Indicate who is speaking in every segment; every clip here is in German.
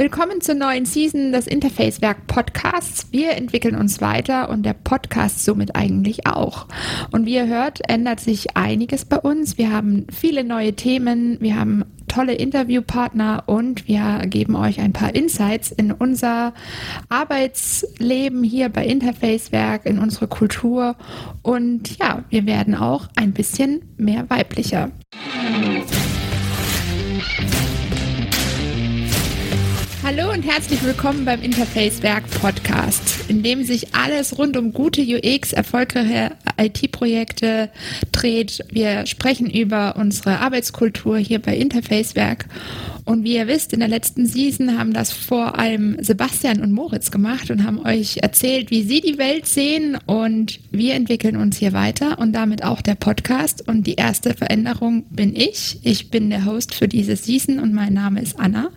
Speaker 1: Willkommen zur neuen Season des Interfacewerk Podcasts. Wir entwickeln uns weiter und der Podcast somit eigentlich auch. Und wie ihr hört, ändert sich einiges bei uns. Wir haben viele neue Themen, wir haben tolle Interviewpartner und wir geben euch ein paar Insights in unser Arbeitsleben hier bei Interfacewerk, in unsere Kultur und ja, wir werden auch ein bisschen mehr weiblicher. Hallo und herzlich willkommen beim Interface Werk Podcast, in dem sich alles rund um gute UX, erfolgreiche IT-Projekte dreht. Wir sprechen über unsere Arbeitskultur hier bei Interface Werk und wie ihr wisst, in der letzten Season haben das vor allem Sebastian und Moritz gemacht und haben euch erzählt, wie sie die Welt sehen. Und wir entwickeln uns hier weiter und damit auch der Podcast. Und die erste Veränderung bin ich. Ich bin der Host für diese Season und mein Name ist Anna.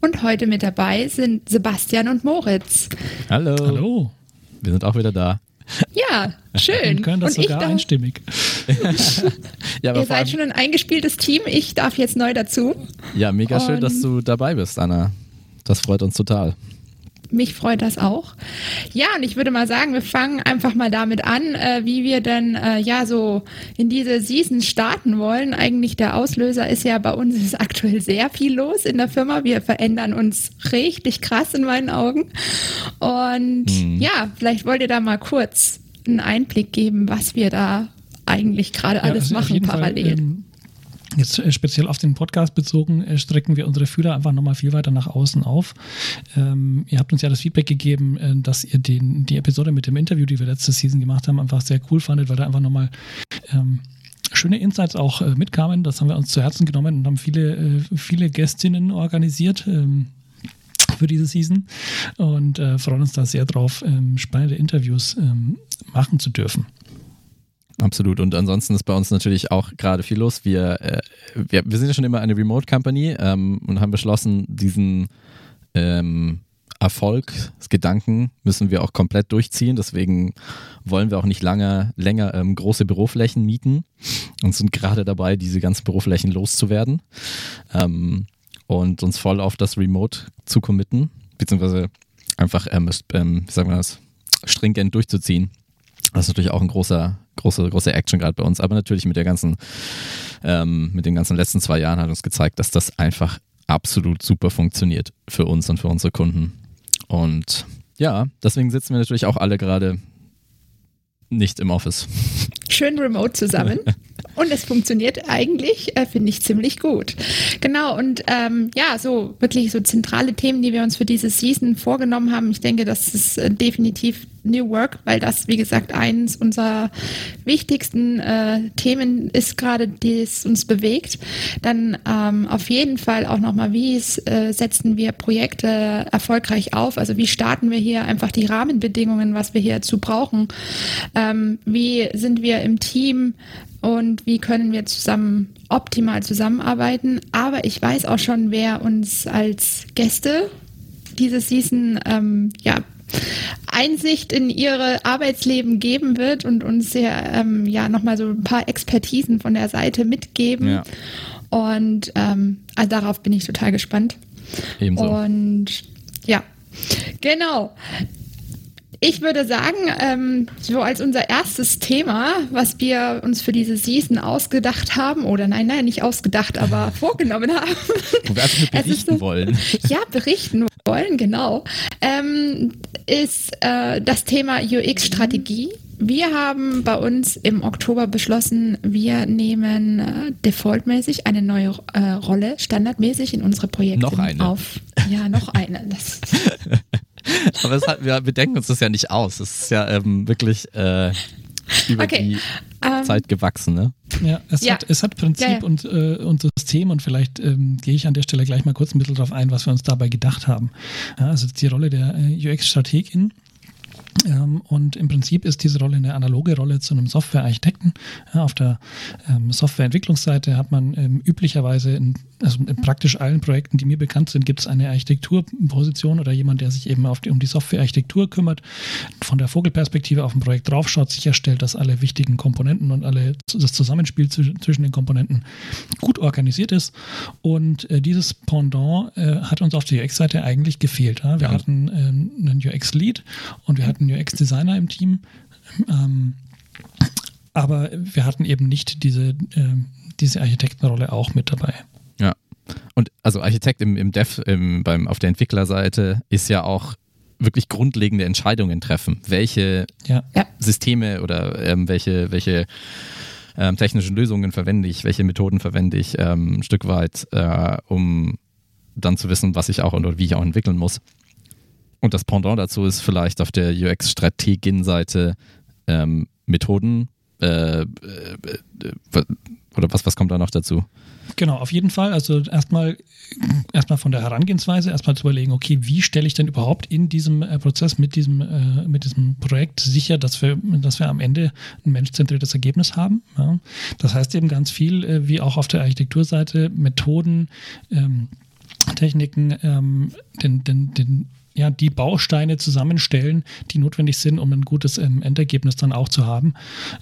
Speaker 1: Und heute mit dabei sind Sebastian und Moritz.
Speaker 2: Hallo.
Speaker 3: Hallo.
Speaker 2: Wir sind auch wieder da.
Speaker 1: Ja, schön.
Speaker 3: Wir können das
Speaker 1: und
Speaker 3: sogar
Speaker 1: darf,
Speaker 3: einstimmig.
Speaker 2: ja,
Speaker 1: Ihr seid schon ein eingespieltes Team. Ich darf jetzt neu dazu.
Speaker 2: Ja, mega schön,
Speaker 1: Und-
Speaker 2: dass du dabei bist, Anna. Das freut uns total.
Speaker 1: Mich freut das auch. Ja, und ich würde mal sagen, wir fangen einfach mal damit an, äh, wie wir denn äh, ja so in diese Season starten wollen. Eigentlich der Auslöser ist ja bei uns ist aktuell sehr viel los in der Firma. Wir verändern uns richtig krass in meinen Augen. Und ja, vielleicht wollt ihr da mal kurz einen Einblick geben, was wir da eigentlich gerade alles
Speaker 3: also
Speaker 1: machen
Speaker 3: jeden Fall,
Speaker 1: parallel.
Speaker 3: ähm, Jetzt äh, speziell auf den Podcast bezogen, äh, strecken wir unsere Fühler einfach nochmal viel weiter nach außen auf. Ähm, ihr habt uns ja das Feedback gegeben, äh, dass ihr den, die Episode mit dem Interview, die wir letzte Season gemacht haben, einfach sehr cool fandet, weil da einfach nochmal ähm, schöne Insights auch äh, mitkamen. Das haben wir uns zu Herzen genommen und haben viele, äh, viele Gästinnen organisiert. Ähm, für diese Season und äh, freuen uns da sehr drauf, ähm, spannende Interviews ähm, machen zu dürfen.
Speaker 2: Absolut. Und ansonsten ist bei uns natürlich auch gerade viel los. Wir, äh, wir, wir sind ja schon immer eine Remote Company ähm, und haben beschlossen, diesen ähm, Erfolgsgedanken müssen wir auch komplett durchziehen. Deswegen wollen wir auch nicht lange, länger ähm, große Büroflächen mieten und sind gerade dabei, diese ganzen Büroflächen loszuwerden ähm, und uns voll auf das Remote zu committen, beziehungsweise einfach, ähm, ähm, wie sagen wir das, stringent durchzuziehen. Das ist natürlich auch ein großer, große, große Action gerade bei uns. Aber natürlich mit der ganzen, ähm, mit den ganzen letzten zwei Jahren hat uns gezeigt, dass das einfach absolut super funktioniert für uns und für unsere Kunden. Und ja, deswegen sitzen wir natürlich auch alle gerade nicht im Office.
Speaker 1: Schön remote zusammen. Und es funktioniert eigentlich, äh, finde ich, ziemlich gut. Genau, und ähm, ja, so wirklich so zentrale Themen, die wir uns für diese Season vorgenommen haben. Ich denke, das ist äh, definitiv New Work, weil das, wie gesagt, eines unserer wichtigsten äh, Themen ist gerade, die es uns bewegt. Dann ähm, auf jeden Fall auch nochmal, wie es, äh, setzen wir Projekte erfolgreich auf? Also wie starten wir hier einfach die Rahmenbedingungen, was wir hierzu brauchen? Ähm, wie sind wir im Team? und wie können wir zusammen optimal zusammenarbeiten. Aber ich weiß auch schon, wer uns als Gäste diese Season ähm, ja, Einsicht in ihre Arbeitsleben geben wird und uns ja, ähm, ja nochmal so ein paar Expertisen von der Seite mitgeben.
Speaker 2: Ja.
Speaker 1: Und ähm, also darauf bin ich total gespannt.
Speaker 2: Ebenso.
Speaker 1: Und ja, genau. Ich würde sagen, ähm, so als unser erstes Thema, was wir uns für diese Season ausgedacht haben, oder nein, nein, nicht ausgedacht, aber vorgenommen haben.
Speaker 2: Wo wir einfach berichten
Speaker 1: so-
Speaker 2: wollen.
Speaker 1: Ja, berichten wollen, genau. Ähm, ist äh, das Thema UX-Strategie. Wir haben bei uns im Oktober beschlossen, wir nehmen äh, defaultmäßig eine neue äh, Rolle standardmäßig in unsere Projekte
Speaker 2: Noch eine.
Speaker 1: auf. Ja, noch eine. Das,
Speaker 2: Aber es hat, wir, wir denken uns das ja nicht aus. Das ist ja ähm, wirklich äh, über
Speaker 1: Okay,
Speaker 2: die
Speaker 1: ähm,
Speaker 2: Zeit gewachsen, ne?
Speaker 3: Ja, es,
Speaker 1: Ja.
Speaker 3: Hat, es hat Prinzip
Speaker 1: Ja, ja.
Speaker 3: Und, äh, und System und vielleicht ähm, gehe ich an der Stelle gleich mal kurz ein bisschen darauf ein, was wir uns dabei gedacht haben. Ja, also die Rolle der äh, UX-Strategin und im Prinzip ist diese Rolle eine analoge Rolle zu einem Softwarearchitekten. Ja, auf der ähm, Softwareentwicklungsseite hat man ähm, üblicherweise in, also in praktisch allen Projekten, die mir bekannt sind, gibt es eine Architekturposition oder jemand, der sich eben die, um die Softwarearchitektur kümmert, von der Vogelperspektive auf ein Projekt draufschaut, sicherstellt, dass alle wichtigen Komponenten und alle das Zusammenspiel zwischen den Komponenten gut organisiert ist. Und äh, dieses Pendant äh, hat uns auf der UX-Seite eigentlich gefehlt. Ja? Wir ja. hatten ähm, einen UX-Lead und wir hatten einen UX-Designer im Team. Ähm, aber wir hatten eben nicht diese, äh, diese Architektenrolle auch mit dabei.
Speaker 2: Ja. Und also Architekt im, im Dev, im, beim, auf der Entwicklerseite ist ja auch wirklich grundlegende Entscheidungen treffen. Welche ja. Systeme oder ähm, welche, welche ähm, technischen Lösungen verwende ich, welche Methoden verwende ich, ähm, ein Stück weit, äh, um dann zu wissen, was ich auch und wie ich auch entwickeln muss. Und das Pendant dazu ist vielleicht auf der UX-Strategin-Seite ähm, Methoden äh, äh, äh, oder was, was kommt da noch dazu?
Speaker 3: Genau, auf jeden Fall. Also erstmal erstmal von der Herangehensweise, erstmal zu überlegen, okay, wie stelle ich denn überhaupt in diesem äh, Prozess mit diesem, äh, mit diesem Projekt sicher, dass wir, dass wir am Ende ein menschzentriertes Ergebnis haben. Ja? Das heißt eben ganz viel, äh, wie auch auf der Architekturseite, Methoden, ähm, Techniken, ähm, den, den, den ja, die Bausteine zusammenstellen, die notwendig sind, um ein gutes ähm, Endergebnis dann auch zu haben,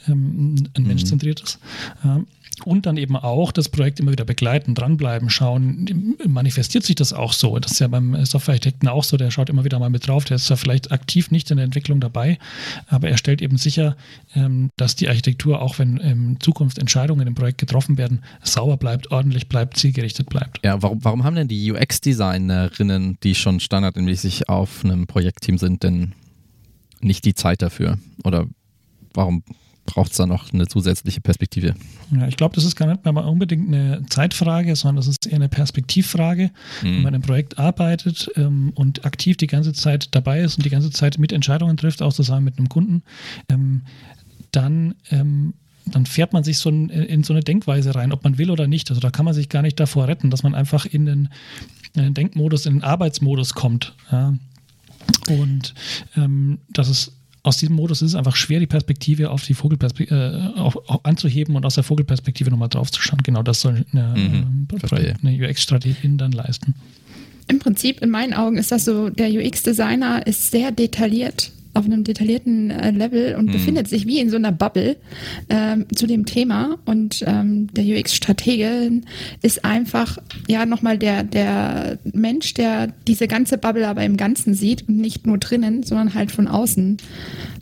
Speaker 3: ähm, ein mhm. menschzentriertes. Ja und dann eben auch das Projekt immer wieder begleiten, dranbleiben, schauen, manifestiert sich das auch so. Das ist ja beim Softwarearchitekten auch so, der schaut immer wieder mal mit drauf, der ist zwar vielleicht aktiv nicht in der Entwicklung dabei, aber er stellt eben sicher, ähm, dass die Architektur, auch wenn in Zukunft Entscheidungen im Projekt getroffen werden, sauber bleibt, ordentlich bleibt, zielgerichtet bleibt.
Speaker 2: Ja, warum, warum haben denn die UX-Designerinnen, die schon standardmäßig auf einem Projektteam sind, denn nicht die Zeit dafür? Oder warum braucht es da noch eine zusätzliche Perspektive.
Speaker 3: Ja, ich glaube, das ist gar nicht mehr unbedingt eine Zeitfrage, sondern das ist eher eine Perspektivfrage. Mhm. Wenn man im Projekt arbeitet ähm, und aktiv die ganze Zeit dabei ist und die ganze Zeit mit Entscheidungen trifft, auch zusammen mit einem Kunden, ähm, dann ähm, dann fährt man sich so in, in, so eine Denkweise rein, ob man will oder nicht. Also da kann man sich gar nicht davor retten, dass man einfach in den, in den Denkmodus, in den Arbeitsmodus kommt. Ja. Und ähm, das ist aus diesem Modus ist es einfach schwer, die Perspektive auf die Vogelperspektive äh, anzuheben und aus der Vogelperspektive nochmal drauf zu schauen. Genau das soll eine, mhm, äh, eine UX-Strategin dann leisten.
Speaker 1: Im Prinzip, in meinen Augen, ist das so, der UX-Designer ist sehr detailliert auf einem detaillierten äh, Level und mhm. befindet sich wie in so einer Bubble ähm, zu dem Thema. Und ähm, der UX-Stratege ist einfach ja nochmal der, der Mensch, der diese ganze Bubble aber im Ganzen sieht und nicht nur drinnen, sondern halt von außen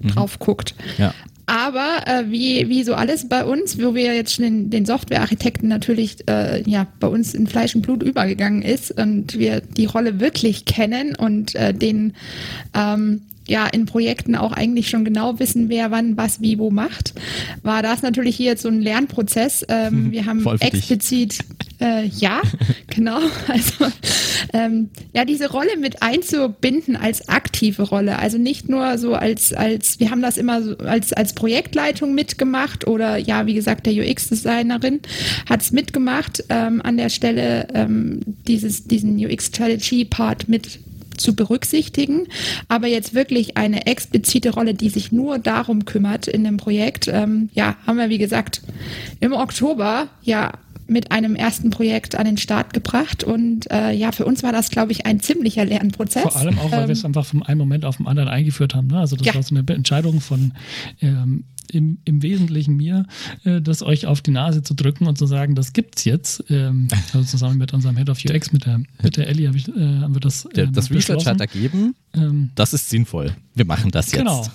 Speaker 1: mhm. drauf guckt. Ja. Aber äh, wie, wie so alles bei uns, wo wir jetzt schon den, den Softwarearchitekten natürlich äh, ja bei uns in Fleisch und Blut übergegangen ist und wir die Rolle wirklich kennen und äh, den ähm, ja in Projekten auch eigentlich schon genau wissen, wer wann was wie wo macht, war das natürlich hier jetzt so ein Lernprozess. Ähm, wir haben explizit äh, ja, genau. Also ähm, ja, diese Rolle mit einzubinden als aktive Rolle. Also nicht nur so als, als, wir haben das immer so als, als Projektleitung mitgemacht oder ja, wie gesagt, der UX-Designerin hat es mitgemacht, ähm, an der Stelle ähm, dieses, diesen UX-Strategy-Part mit zu berücksichtigen, aber jetzt wirklich eine explizite Rolle, die sich nur darum kümmert in dem Projekt, ähm, ja, haben wir wie gesagt im Oktober ja mit einem ersten Projekt an den Start gebracht und äh, ja, für uns war das, glaube ich, ein ziemlicher Lernprozess.
Speaker 3: Vor allem auch, weil ähm, wir es einfach von einem Moment auf den anderen eingeführt haben. Ne? Also das ja. war so eine Entscheidung von ähm, im, im Wesentlichen mir, äh, das euch auf die Nase zu drücken und zu sagen, das gibt's jetzt. Ähm, also zusammen mit unserem Head of UX, mit der, mit der Ellie, hab ich, äh, haben wir das.
Speaker 2: Äh, das Research hat ergeben, ähm, das ist sinnvoll. Wir machen das jetzt. Genau.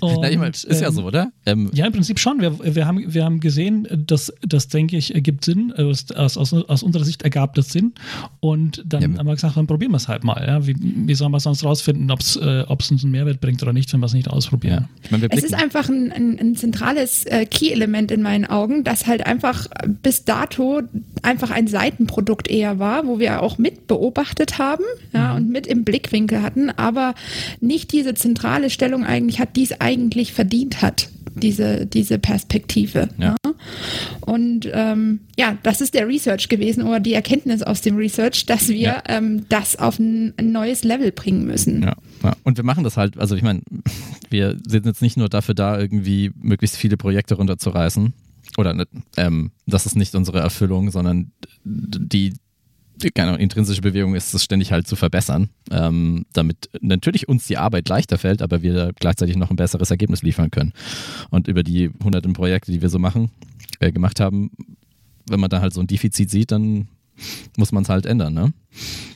Speaker 2: Und, Na, ich mein, ist ähm, ja so, oder?
Speaker 3: Ähm, ja, im Prinzip schon. Wir, wir, haben, wir haben gesehen, dass das, denke ich, ergibt Sinn. Aus, aus, aus unserer Sicht ergab das Sinn. Und dann ja. haben wir gesagt, dann probieren wir es halt mal. Ja? Wie, wie soll man sonst rausfinden, ob es äh, uns einen Mehrwert bringt oder nicht, wenn wir es nicht ausprobieren? Ja.
Speaker 1: Ich mein, es ist einfach ein, ein, ein zentrales äh, Key-Element in meinen Augen, das halt einfach bis dato einfach ein Seitenprodukt eher war, wo wir auch mit beobachtet haben ja, mhm. und mit im Blickwinkel hatten, aber nicht diese zentrale Stellung eigentlich hat, die es eigentlich verdient hat, diese, diese Perspektive. Ja. Ne? Und ähm, ja, das ist der Research gewesen oder die Erkenntnis aus dem Research, dass wir ja. ähm, das auf ein, ein, neues Level bringen müssen.
Speaker 2: Ja, ja, und wir machen das halt, also ich meine, wir sind jetzt nicht nur dafür da, irgendwie möglichst viele Projekte runterzureißen. Oder ähm, das ist nicht unsere Erfüllung, sondern die, keine intrinsische Bewegung ist es ständig halt zu verbessern, ähm, damit natürlich uns die Arbeit leichter fällt, aber wir gleichzeitig noch ein besseres Ergebnis liefern können. Und über die hunderten Projekte, die wir so machen, äh, gemacht haben, wenn man da halt so ein Defizit sieht, dann muss man es halt ändern, ne?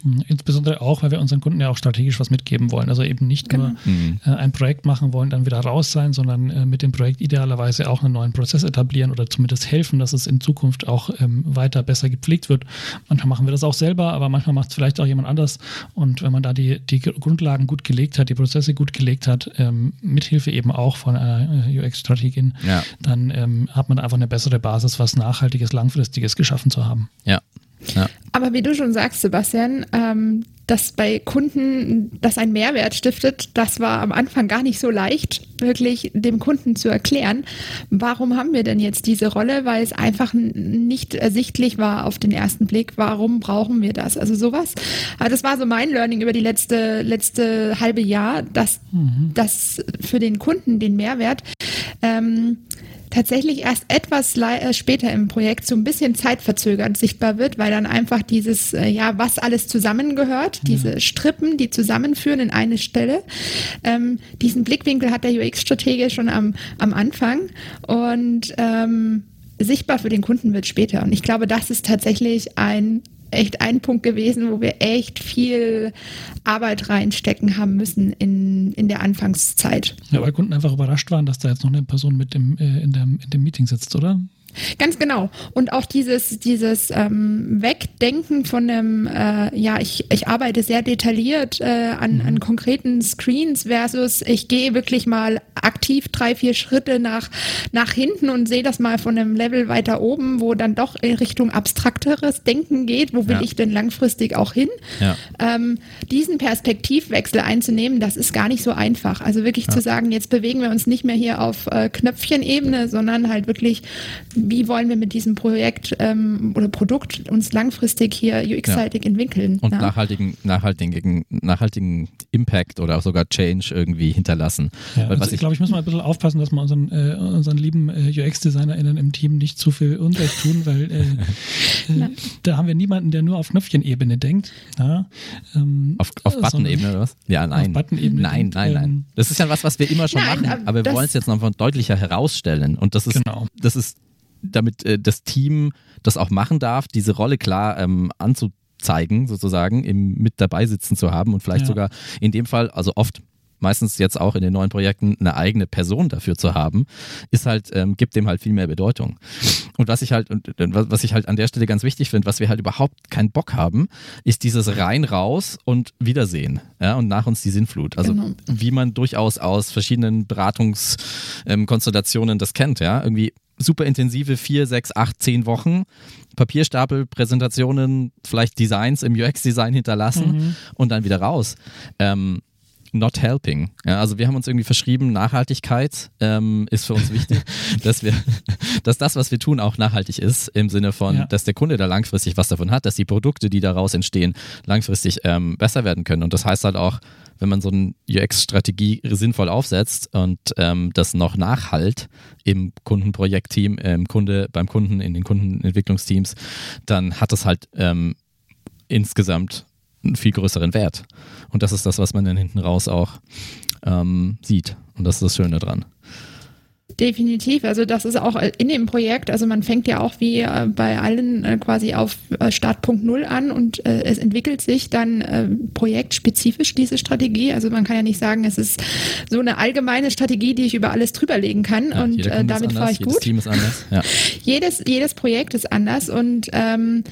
Speaker 3: Mhm. Insbesondere auch, weil wir unseren Kunden ja auch strategisch was mitgeben wollen. Also eben nicht genau. nur mhm. äh, ein Projekt machen wollen, dann wieder raus sein, sondern äh, mit dem Projekt idealerweise auch einen neuen Prozess etablieren oder zumindest helfen, dass es in Zukunft auch ähm, weiter besser gepflegt wird. Manchmal machen wir das auch selber, aber manchmal macht es vielleicht auch jemand anders. Und wenn man da die, die Grundlagen gut gelegt hat, die Prozesse gut gelegt hat, ähm, mithilfe eben auch von einer äh, UX-Strategin, ja. dann ähm, hat man einfach eine bessere Basis, was Nachhaltiges, Langfristiges geschaffen zu haben.
Speaker 2: Ja,
Speaker 1: ja. Aber wie du schon sagst, Sebastian, ähm, dass bei Kunden das einen Mehrwert stiftet, das war am Anfang gar nicht so leicht, wirklich dem Kunden zu erklären, warum haben wir denn jetzt diese Rolle, weil es einfach nicht ersichtlich war auf den ersten Blick, warum brauchen wir das? Also sowas. Aber das war so mein Learning über die letzte, letzte halbe Jahr, dass mhm. das für den Kunden den Mehrwert ähm, tatsächlich erst etwas äh, später im Projekt so ein bisschen zeitverzögert sichtbar wird, weil dann einfach dieses, äh, ja, was alles zusammengehört, ja. diese Strippen, die zusammenführen in eine Stelle. Ähm, diesen Blickwinkel hat der UX-Stratege schon am, am Anfang und ähm, sichtbar für den Kunden wird später. Und ich glaube, das ist tatsächlich ein echt ein Punkt gewesen, wo wir echt viel Arbeit reinstecken haben müssen in, in der Anfangszeit.
Speaker 3: Ja, weil Kunden einfach überrascht waren, dass da jetzt noch eine Person mit dem, äh, in, der, in dem Meeting sitzt, oder?
Speaker 1: Ganz genau. Und auch dieses, dieses ähm, Wegdenken von einem, äh, ja, ich, ich arbeite sehr detailliert äh, an, mhm. an konkreten Screens versus ich gehe wirklich mal aktiv drei, vier Schritte nach, nach hinten und sehe das mal von einem Level weiter oben, wo dann doch in Richtung abstrakteres Denken geht. Wo will ja. ich denn langfristig auch hin? Ja. Ähm, diesen Perspektivwechsel einzunehmen, das ist gar nicht so einfach. Also wirklich ja. zu sagen, jetzt bewegen wir uns nicht mehr hier auf äh, Knöpfchenebene, sondern halt wirklich wie wollen wir mit diesem Projekt ähm, oder Produkt uns langfristig hier UX-seitig ja. entwickeln.
Speaker 2: Und ja. nachhaltigen, nachhaltigen, nachhaltigen Impact oder auch sogar Change irgendwie hinterlassen.
Speaker 3: Ja, also ich glaube, ich muss mal ein bisschen aufpassen, dass wir unseren, äh, unseren lieben äh, UX-DesignerInnen im Team nicht zu viel Unrecht tun, weil äh, äh da haben wir niemanden, der nur auf Knöpfchenebene denkt. Ja,
Speaker 2: ähm, auf auf Button-Ebene oder was? Ja, nein. Button-Ebene nein, nein, nein. Ähm, das ist ja was, was wir immer schon nein, machen, aber wir wollen es jetzt noch deutlicher herausstellen. Und das ist, genau. das ist damit äh, das Team das auch machen darf, diese Rolle klar ähm, anzuzeigen, sozusagen, im, mit dabei sitzen zu haben und vielleicht ja. sogar in dem Fall, also oft meistens jetzt auch in den neuen Projekten eine eigene Person dafür zu haben, ist halt, ähm, gibt dem halt viel mehr Bedeutung. Und was ich halt, und, was ich halt an der Stelle ganz wichtig finde, was wir halt überhaupt keinen Bock haben, ist dieses rein raus und Wiedersehen. Ja, und nach uns die Sinnflut. Also genau. wie man durchaus aus verschiedenen Beratungskonstellationen ähm, das kennt, ja. Irgendwie super intensive vier, sechs, acht, zehn Wochen. Papierstapel, Präsentationen, vielleicht Designs im UX-Design hinterlassen mhm. und dann wieder raus. Ähm, not helping. Ja, also wir haben uns irgendwie verschrieben, Nachhaltigkeit ähm, ist für uns wichtig, dass wir, dass das, was wir tun, auch nachhaltig ist, im Sinne von, ja. dass der Kunde da langfristig was davon hat, dass die Produkte, die daraus entstehen, langfristig ähm, besser werden können. Und das heißt halt auch, wenn man so eine UX-Strategie sinnvoll aufsetzt und ähm, das noch nachhalt im Kundenprojektteam, im Kunde, beim Kunden, in den Kundenentwicklungsteams, dann hat das halt ähm, insgesamt einen viel größeren Wert. Und das ist das, was man dann hinten raus auch ähm, sieht. Und das ist das Schöne dran.
Speaker 1: Definitiv. Also das ist auch in dem Projekt. Also man fängt ja auch wie äh, bei allen äh, quasi auf äh, Startpunkt Null an und es entwickelt sich dann projektspezifisch diese Strategie. Also man kann ja nicht sagen, es ist so eine allgemeine Strategie, die ich über alles drüberlegen kann ja, und damit fahre ich
Speaker 2: jedes
Speaker 1: gut.
Speaker 2: Team ist anders. Ja.
Speaker 1: jedes, jedes Projekt ist anders und ähm,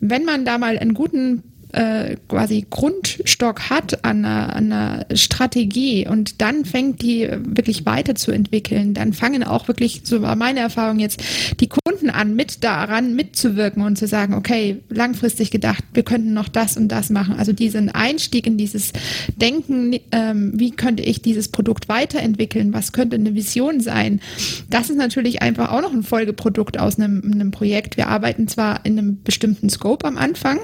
Speaker 1: wenn man da mal einen guten äh, quasi Grundstock hat an einer, an einer Strategie und dann fängt die wirklich weiterzuentwickeln, dann fangen auch wirklich, so war meine Erfahrung jetzt, die Kunden an, mit daran mitzuwirken und zu sagen, okay, langfristig gedacht, wir könnten noch das und das machen. Also diesen Einstieg in dieses Denken, ähm, wie könnte ich dieses Produkt weiterentwickeln, was könnte eine Vision sein, das ist natürlich einfach auch noch ein Folgeprodukt aus einem, einem Projekt. Wir arbeiten zwar in einem bestimmten Scope am Anfang,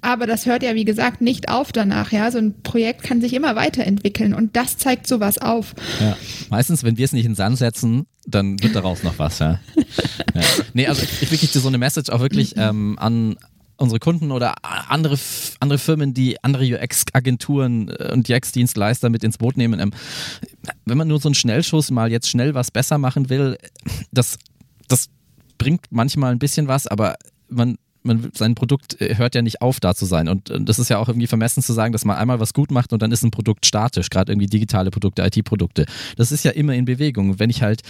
Speaker 1: aber das hört ja, wie gesagt, nicht auf danach. Ja, so ein Projekt kann sich immer weiterentwickeln und das zeigt sowas auf.
Speaker 2: Ja. Meistens, wenn wir es nicht in Sand setzen, dann wird daraus noch was, ja. ja. Nee, also ich, ich wirklich so eine Message auch wirklich ähm, an unsere Kunden oder andere, andere Firmen, die andere UX-Agenturen äh, und UX-Dienstleister mit ins Boot nehmen. Ähm, wenn man nur so einen Schnellschuss mal jetzt schnell was besser machen will, das, das bringt manchmal ein bisschen was, aber man man, sein Produkt äh, hört ja nicht auf, da zu sein. Und das ist ja auch irgendwie vermessen zu sagen, dass man einmal was gut macht und dann ist ein Produkt statisch, gerade irgendwie digitale Produkte, IT-Produkte. Das ist ja immer in Bewegung. Wenn ich halt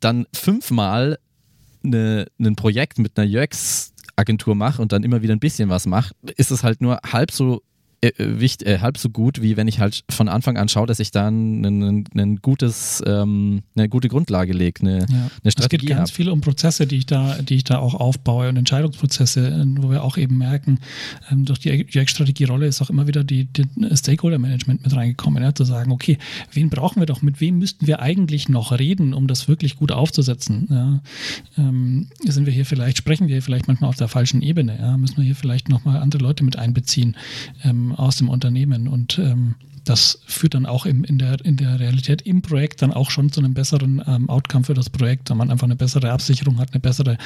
Speaker 2: dann fünfmal eine, ein Projekt mit einer UX-Agentur mache und dann immer wieder ein bisschen was mache, ist es halt nur halb so äh, wichtig, äh, halb so gut, wie wenn ich halt von Anfang an schaue, dass ich da ein, ein, gutes, ähm, eine gute Grundlage lege, eine, ja. eine Strategie
Speaker 3: Es geht ganz hab. viel um Prozesse, die ich da, die ich da auch aufbaue und Entscheidungsprozesse, äh, wo wir auch eben merken, ähm, durch die UX-Strategie-Rolle ist auch immer wieder die, die Stakeholder-Management mit reingekommen, ja, zu sagen, okay, wen brauchen wir doch, mit wem müssten wir eigentlich noch reden, um das wirklich gut aufzusetzen? Ja? Ähm, sind wir hier vielleicht, sprechen wir hier vielleicht manchmal auf der falschen Ebene, ja? müssen wir hier vielleicht nochmal andere Leute mit einbeziehen? Ähm, aus dem Unternehmen. Und ähm, das führt dann auch im, in, der, in der Realität im Projekt dann auch schon zu einem besseren ähm, Outcome für das Projekt, da man einfach eine bessere Absicherung hat, eine bessere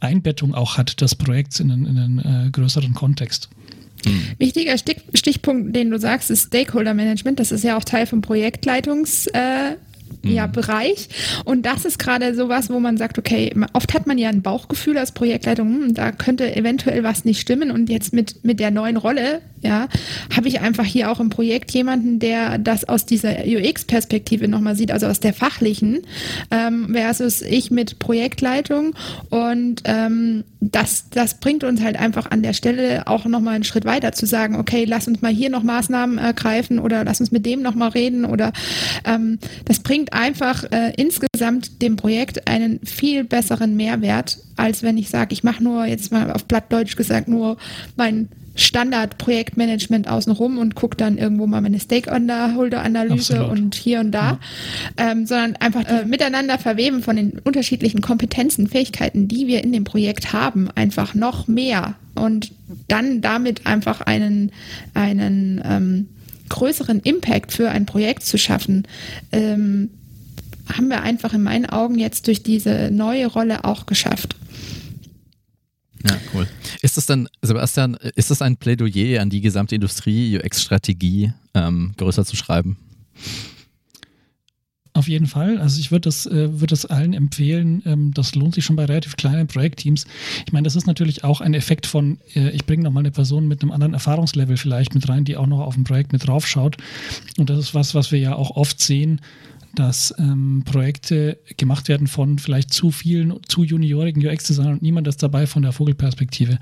Speaker 3: Einbettung auch hat des Projekts in einen, in einen äh, größeren Kontext.
Speaker 1: Wichtiger Stichpunkt, den du sagst, ist Stakeholder Management. Das ist ja auch Teil vom Projektleitungs- äh, ja, mhm. Bereich. Und das ist gerade sowas, wo man sagt, okay, oft hat man ja ein Bauchgefühl als Projektleitung, hm, da könnte eventuell was nicht stimmen. Und jetzt mit, mit der neuen Rolle, ja, habe ich einfach hier auch im Projekt jemanden, der das aus dieser UX-Perspektive nochmal sieht, also aus der fachlichen, ähm, versus ich mit Projektleitung. Und ähm, das, das bringt uns halt einfach an der Stelle auch nochmal einen Schritt weiter zu sagen, okay, lass uns mal hier noch Maßnahmen ergreifen oder lass uns mit dem nochmal reden oder ähm, das bringt einfach äh, insgesamt dem Projekt einen viel besseren Mehrwert, als wenn ich sage, ich mache nur jetzt mal auf Plattdeutsch gesagt nur mein Standard-Projektmanagement außenrum und gucke dann irgendwo mal meine Stakeholder-Analyse und hier und da, ja. ähm, sondern einfach äh, miteinander verweben von den unterschiedlichen Kompetenzen, Fähigkeiten, die wir in dem Projekt haben, einfach noch mehr. Und dann damit einfach einen, einen ähm, größeren Impact für ein Projekt zu schaffen, ähm, haben wir einfach in meinen Augen jetzt durch diese neue Rolle auch geschafft.
Speaker 2: Ja, cool. Ist das dann, Sebastian, ist das ein Plädoyer an die gesamte Industrie, UX-Strategie ähm, größer zu schreiben?
Speaker 3: Auf jeden Fall. Also ich würde das, äh, würde das allen empfehlen. Ähm, das lohnt sich schon bei relativ kleinen Projektteams. Ich meine, das ist natürlich auch ein Effekt von, äh, ich bringe nochmal eine Person mit einem anderen Erfahrungslevel vielleicht mit rein, die auch noch auf ein Projekt mit draufschaut. Und das ist was, was wir ja auch oft sehen dass ähm, Projekte gemacht werden von vielleicht zu vielen, zu juniorigen UX-Designern und niemand ist dabei von der Vogelperspektive.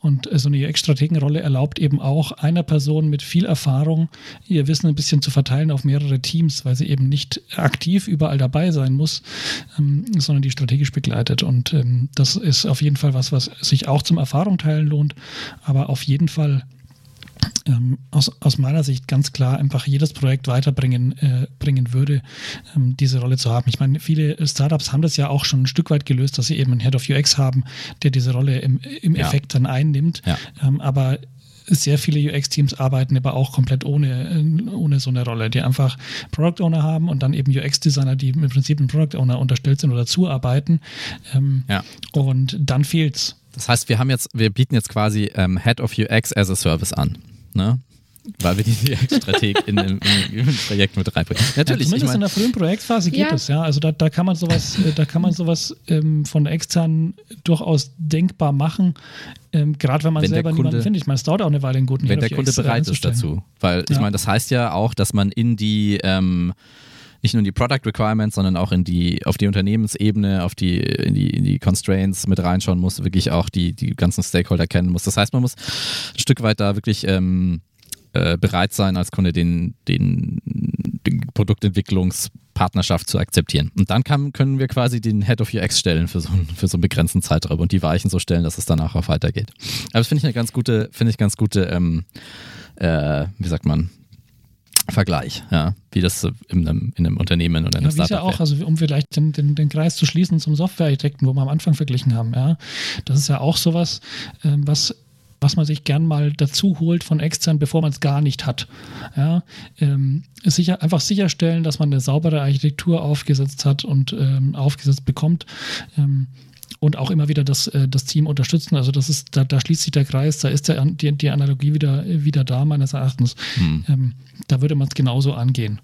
Speaker 3: Und äh, so eine UX-Strategenrolle erlaubt eben auch einer Person mit viel Erfahrung ihr Wissen ein bisschen zu verteilen auf mehrere Teams, weil sie eben nicht aktiv überall dabei sein muss, ähm, sondern die strategisch begleitet. Und ähm, das ist auf jeden Fall was, was sich auch zum Erfahrung teilen lohnt, aber auf jeden Fall ähm, aus, aus meiner Sicht ganz klar einfach jedes Projekt weiterbringen äh, bringen würde, ähm, diese Rolle zu haben. Ich meine, viele Startups haben das ja auch schon ein Stück weit gelöst, dass sie eben einen Head of UX haben, der diese Rolle im, im ja. Effekt dann einnimmt. Ja. Ähm, aber sehr viele UX-Teams arbeiten aber auch komplett ohne, ohne so eine Rolle, die einfach Product Owner haben und dann eben UX-Designer, die im Prinzip einem Product Owner unterstellt sind oder zuarbeiten. Ähm, ja. Und dann fehlt's.
Speaker 2: Das heißt, wir haben jetzt, wir bieten jetzt quasi ähm, Head of UX as a Service an ne? Weil wir die UX-Strateg in, in, im Projekt mit reinbringen.
Speaker 3: Natürlich. Ja, zumindest ich mein, in der frühen Projektphase geht ja. es, ja. Also da, da kann man sowas, äh, da kann man sowas ähm, von extern durchaus denkbar machen, ähm, gerade wenn man wenn selber Kunde, niemanden findet. Ich meine, es dauert auch eine Weile, einen guten
Speaker 2: Wenn der Kunde bereit ist dazu. Weil ich meine, das heißt ja auch, dass man in die ähm, nicht nur in die Product Requirements, sondern auch in die, auf die Unternehmensebene, auf die, in die, in die Constraints mit reinschauen muss, wirklich auch die, die ganzen Stakeholder kennen muss. Das heißt, man muss ein Stück weit da wirklich ähm, äh, bereit sein, als Kunde den, den, den Produktentwicklungspartnerschaft zu akzeptieren. Und dann kann, können wir quasi den Head of UX stellen für so, für so einen begrenzten Zeitraum und die Weichen so stellen, dass es danach auch weitergeht. Aber das finde ich eine ganz gute, finde ich ganz gute, ähm, äh, wie sagt man, Vergleich, ja, wie das in einem, in einem Unternehmen oder in einem
Speaker 3: ja, Startup ja auch, also um vielleicht den, den, den Kreis zu schließen zum Softwarearchitekten, wo wir am Anfang verglichen haben, ja, das ist ja auch sowas, ähm, was was man sich gern mal dazu holt von extern, bevor man es gar nicht hat. Ja, ähm, sicher, einfach sicherstellen, dass man eine saubere Architektur aufgesetzt hat und ähm, aufgesetzt bekommt. Ähm, und auch immer wieder das, äh, das Team unterstützen. Also das ist, da, da schließt sich der Kreis, da ist der, die, die Analogie wieder, wieder da, meines Erachtens. Hm. Ähm, da würde man es genauso angehen.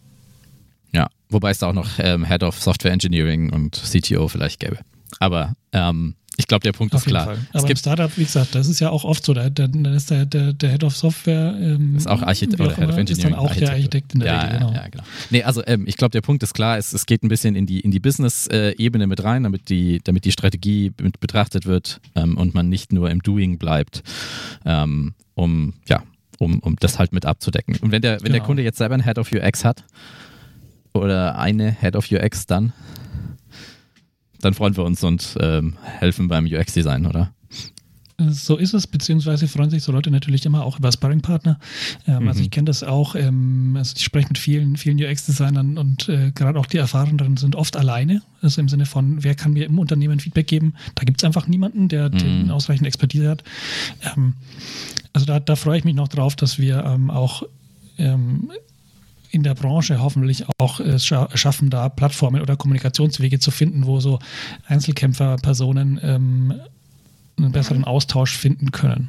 Speaker 2: Ja, wobei es da auch noch ähm, Head of Software Engineering und CTO vielleicht gäbe. Aber ähm, ich glaube, der Punkt Auf ist klar. Fall.
Speaker 3: Aber im Startup, wie gesagt, das ist ja auch oft so. Da, dann ist der, der, der, Head of Software ähm,
Speaker 2: ist auch Architekt oder Head of Engineering. Ist dann
Speaker 3: auch Architekt. der Architekt in der
Speaker 2: ja,
Speaker 3: Regel, genau.
Speaker 2: Ja, genau. Nee, also ähm, ich glaube, der Punkt ist klar. Es, es geht ein bisschen in die, in die Business-Ebene mit rein, damit die, damit die Strategie mit betrachtet wird ähm, und man nicht nur im Doing bleibt, ähm, um, ja, um, um das halt mit abzudecken. Und wenn der, wenn genau. der Kunde jetzt selber einen Head of UX hat oder eine Head of UX, dann dann freuen wir uns und ähm, helfen beim UX-Design, oder?
Speaker 3: So ist es, beziehungsweise freuen sich so Leute natürlich immer auch über Sparring-Partner. Ähm, also mhm. Also ich kenne das auch, ähm, also ich spreche mit vielen, vielen UX-Designern und äh, gerade auch die Erfahrenen sind oft alleine. Also im Sinne von, wer kann mir im Unternehmen Feedback geben? Da gibt es einfach niemanden, der mhm. ausreichend Expertise hat. Ähm, also da, da freue ich mich noch drauf, dass wir ähm, auch ähm, in der Branche hoffentlich auch es äh, schaffen, da Plattformen oder Kommunikationswege zu finden, wo so Einzelkämpferpersonen ähm, einen besseren Austausch finden können.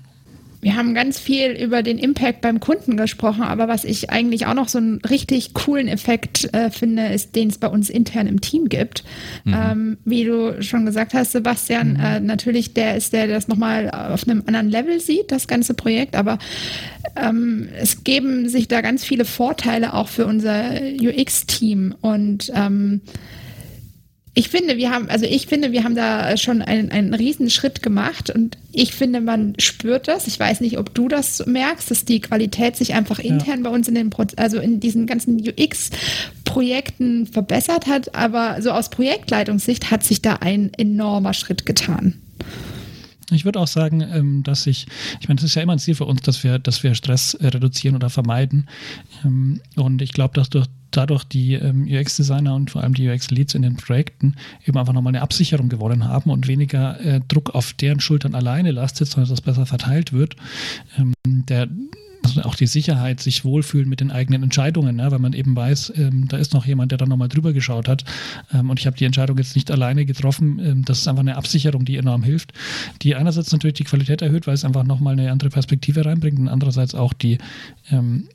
Speaker 1: Wir haben ganz viel über den Impact beim Kunden gesprochen, aber was ich eigentlich auch noch so einen richtig coolen Effekt äh, finde, ist, den es bei uns intern im Team gibt. Mhm. Ähm, wie du schon gesagt hast, Sebastian, mhm. äh, natürlich der ist der, der das nochmal auf einem anderen Level sieht, das ganze Projekt, aber ähm, es geben sich da ganz viele Vorteile auch für unser UX-Team und ähm, ich finde, wir haben, also ich finde, wir haben da schon einen, einen riesen Schritt gemacht und ich finde, man spürt das. Ich weiß nicht, ob du das merkst, dass die Qualität sich einfach intern ja. bei uns in den, Pro also in diesen ganzen UX-Projekten verbessert hat, aber so aus Projektleitungssicht hat sich da ein enormer Schritt getan.
Speaker 3: Ich würde auch sagen, ähm, dass ich, ich meine, das ist ja immer ein Ziel für uns, dass wir, dass wir Stress äh, reduzieren oder vermeiden. Ähm, und ich glaube, dass durch dadurch die ähm, UX-Designer und vor allem die UX-Leads in den Projekten eben einfach nochmal eine Absicherung gewonnen haben und weniger äh, Druck auf deren Schultern alleine lastet, sondern dass das besser verteilt wird. der also auch die Sicherheit, sich wohlfühlen mit den eigenen Entscheidungen, ja, weil man eben weiß, ähm, da ist noch jemand, der da nochmal drüber geschaut hat ähm, und ich habe die Entscheidung jetzt nicht alleine getroffen. Ähm, das ist einfach eine Absicherung, die enorm hilft, die einerseits natürlich die Qualität erhöht, weil es einfach nochmal eine andere Perspektive reinbringt und andererseits auch die ähm,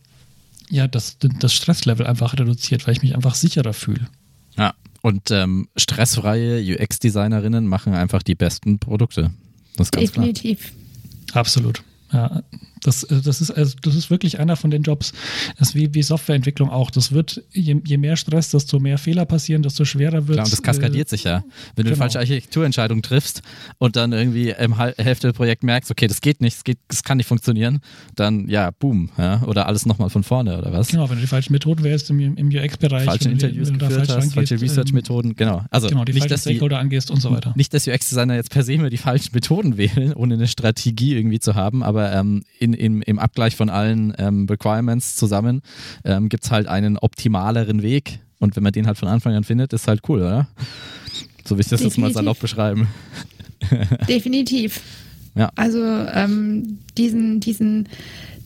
Speaker 3: ja, das, das Stresslevel einfach reduziert, weil ich mich einfach sicherer fühle.
Speaker 2: Ja, und ähm, stressfreie UX-Designerinnen machen einfach die besten Produkte. Das ist ganz
Speaker 1: Definitiv.
Speaker 3: Klar. Absolut. Ja, das, äh, das, ist, also das ist wirklich einer von den Jobs, das ist wie, wie Softwareentwicklung auch. Das wird, je, je mehr Stress, desto mehr Fehler passieren, desto schwerer wird es.
Speaker 2: Klar, und das kaskadiert äh, sich ja. Wenn du genau. eine falsche Architekturentscheidung triffst und dann irgendwie im Hälfte des Projekts merkst, okay, das geht nicht, das, geht, das kann nicht funktionieren, dann ja, boom. Ja? Oder alles nochmal von vorne, oder was?
Speaker 3: Genau, wenn du die falschen Methoden wählst im, im UX-Bereich.
Speaker 2: Falsche Interviews wenn geführt hast, falsche Research-Methoden, ähm, genau.
Speaker 3: Also genau, die nicht, falschen Stakeholder angehst und so weiter.
Speaker 2: Nicht, dass UX-Designer jetzt per se immer die falschen Methoden wählen, ohne eine Strategie irgendwie zu haben, aber ähm, in, in, im Abgleich von allen ähm, Requirements zusammen ähm, gibt es halt einen optimaleren Weg. Und wenn man den halt von Anfang an findet, ist halt cool, oder? So will ich das jetzt mal salopp beschreiben.
Speaker 1: Definitiv. Ja. Also ähm, diesen, diesen,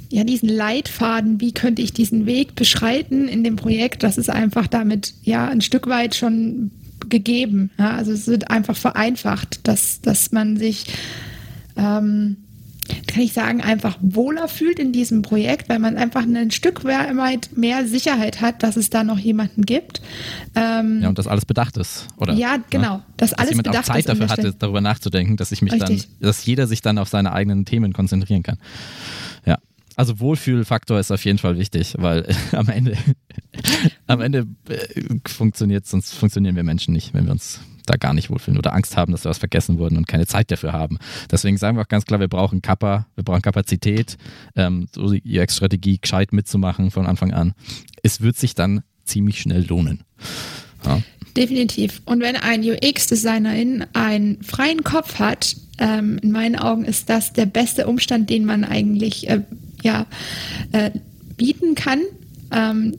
Speaker 1: ja, diesen Leitfaden, wie könnte ich diesen Weg beschreiten in dem Projekt, das ist einfach damit ja ein Stück weit schon gegeben. Ja? Also es wird einfach vereinfacht, dass, dass man sich ähm, kann ich sagen, einfach wohler fühlt in diesem Projekt, weil man einfach ein Stück weit mehr Sicherheit hat, dass es da noch jemanden gibt.
Speaker 2: Ähm, ja, und dass alles bedacht ist, oder?
Speaker 1: Ja, ne? genau.
Speaker 2: Ne? Dass,
Speaker 1: dass alles
Speaker 2: jemand
Speaker 1: bedacht
Speaker 2: auch Zeit dafür hatte, darüber nachzudenken, dass ich mich Richtig. dann, dass jeder sich dann auf seine eigenen Themen konzentrieren kann. Ja. Also Wohlfühlfaktor ist auf jeden Fall wichtig, weil am Ende am Ende äh, funktioniert, sonst funktionieren wir Menschen nicht, wenn wir uns da gar nicht wohlfühlen oder Angst haben, dass wir was vergessen wurden und keine Zeit dafür haben. Deswegen sagen wir auch ganz klar, wir brauchen Kappa, wir brauchen Kapazität, ähm, so die UX-Strategie gescheit mitzumachen von Anfang an. Es wird sich dann ziemlich schnell lohnen.
Speaker 1: Ja. Definitiv. Und wenn ein UX-Designerin einen freien Kopf hat, ähm, in meinen Augen ist das der beste Umstand, den man eigentlich äh, ja, äh, bieten kann. Ähm,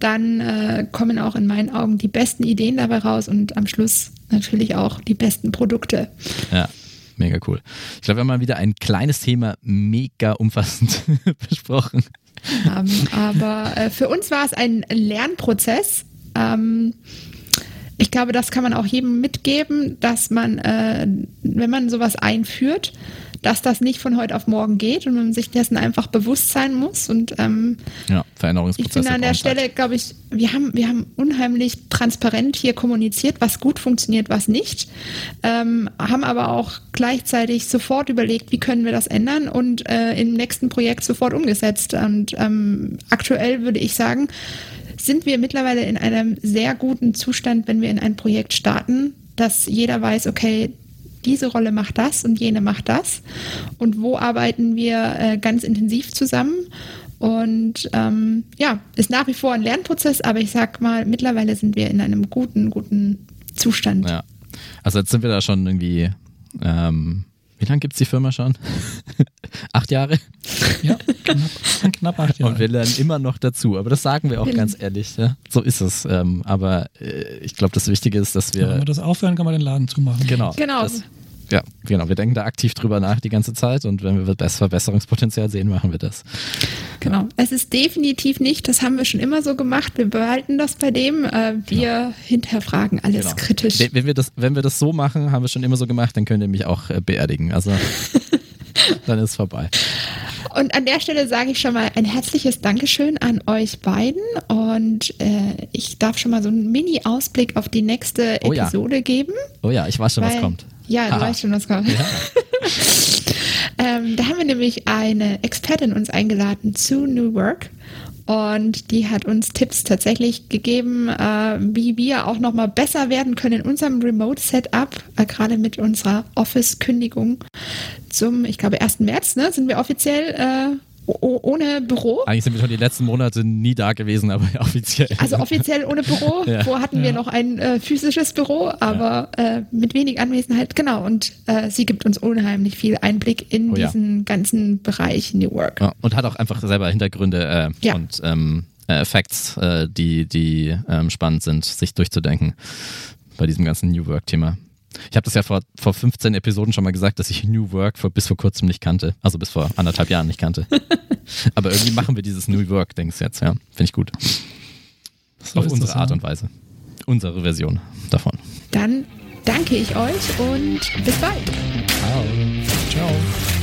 Speaker 1: dann äh, kommen auch in meinen Augen die besten Ideen dabei raus und am Schluss natürlich auch die besten Produkte.
Speaker 2: Ja. Mega cool. Ich glaube, wir haben mal wieder ein kleines Thema mega umfassend besprochen.
Speaker 1: Um, aber äh, für uns war es ein Lernprozess. Ähm, ich glaube, das kann man auch jedem mitgeben, dass man, äh, wenn man sowas einführt, dass das nicht von heute auf morgen geht und man sich dessen einfach bewusst sein muss. Und ähm,
Speaker 2: ja, Veränderungsprozesse.
Speaker 1: Ich finde an der Stelle, glaube ich, wir haben, wir haben unheimlich transparent hier kommuniziert, was gut funktioniert, was nicht. Ähm, haben aber auch gleichzeitig sofort überlegt, wie können wir das ändern und äh, im nächsten Projekt sofort umgesetzt. Und ähm, aktuell würde ich sagen, sind wir mittlerweile in einem sehr guten Zustand, wenn wir in ein Projekt starten, dass jeder weiß, okay, diese Rolle macht das und jene macht das. Und wo arbeiten wir äh, ganz intensiv zusammen? Und ähm, ja, ist nach wie vor ein Lernprozess, aber ich sag mal, mittlerweile sind wir in einem guten, guten Zustand.
Speaker 2: Ja. Also jetzt sind wir da schon irgendwie, ähm, wie lange gibt es die Firma schon? Acht Jahre?
Speaker 3: Ja, knapp, knapp, acht Jahre.
Speaker 2: Und wir lernen immer noch dazu, aber das sagen wir auch genau. ganz ehrlich. Ja? So ist es. Ähm, aber äh, ich glaube, das Wichtige ist, dass wir. Ja,
Speaker 3: wenn wir das aufhören, kann man den Laden zumachen.
Speaker 2: Genau.
Speaker 1: Genau.
Speaker 2: Das, ja, genau. Wir denken da aktiv drüber nach die ganze Zeit und wenn wir das Verbesserungspotenzial sehen, machen wir das.
Speaker 1: Genau. Ja. Es ist definitiv nicht, das haben wir schon immer so gemacht. Wir behalten das bei dem. Äh, wir genau. hinterfragen alles genau. kritisch.
Speaker 2: Wenn wir, das, wenn wir das so machen, haben wir schon immer so gemacht, dann könnt ihr mich auch äh, beerdigen. Also dann ist es vorbei.
Speaker 1: Und an der Stelle sage ich schon mal ein herzliches Dankeschön an euch beiden und äh, ich darf schon mal so einen Mini-Ausblick auf die nächste oh Episode
Speaker 2: ja.
Speaker 1: geben.
Speaker 2: Oh ja, ich weiß schon, weil, was kommt.
Speaker 1: Ja, du weißt schon, was kommt. Ja. ähm, da haben wir nämlich eine Expertin uns eingeladen zu New Work und die hat uns Tipps tatsächlich gegeben, äh, wie wir auch nochmal besser werden können in unserem Remote-Setup, äh, gerade mit unserer Office-Kündigung zum, ich glaube, 1. März, ne, sind wir offiziell äh, ohne Büro.
Speaker 2: Eigentlich sind wir schon die letzten Monate nie da gewesen, aber offiziell.
Speaker 1: Also offiziell ohne Büro. ja. Vorher hatten wir noch ein äh, physisches Büro, aber ja. äh, mit wenig Anwesenheit. Genau. Und äh, sie gibt uns unheimlich viel Einblick in oh, diesen ganzen Bereich New Work.
Speaker 2: und hat auch einfach selber Hintergründe äh, und ähm, äh, Facts, die, die ähm, spannend sind, sich durchzudenken bei diesem ganzen New Work-Thema. Ich habe das ja vor, vor 15 Episoden schon mal gesagt, dass ich New Work vor, bis vor kurzem nicht kannte. Also bis vor anderthalb Jahren nicht kannte. Aber irgendwie machen wir dieses New Work-Dings jetzt, ja. Finde ich gut. So Auf unsere das, Art ja. und Weise. Unsere Version davon.
Speaker 1: Dann danke ich euch und bis bald.
Speaker 3: Ciao. Ciao.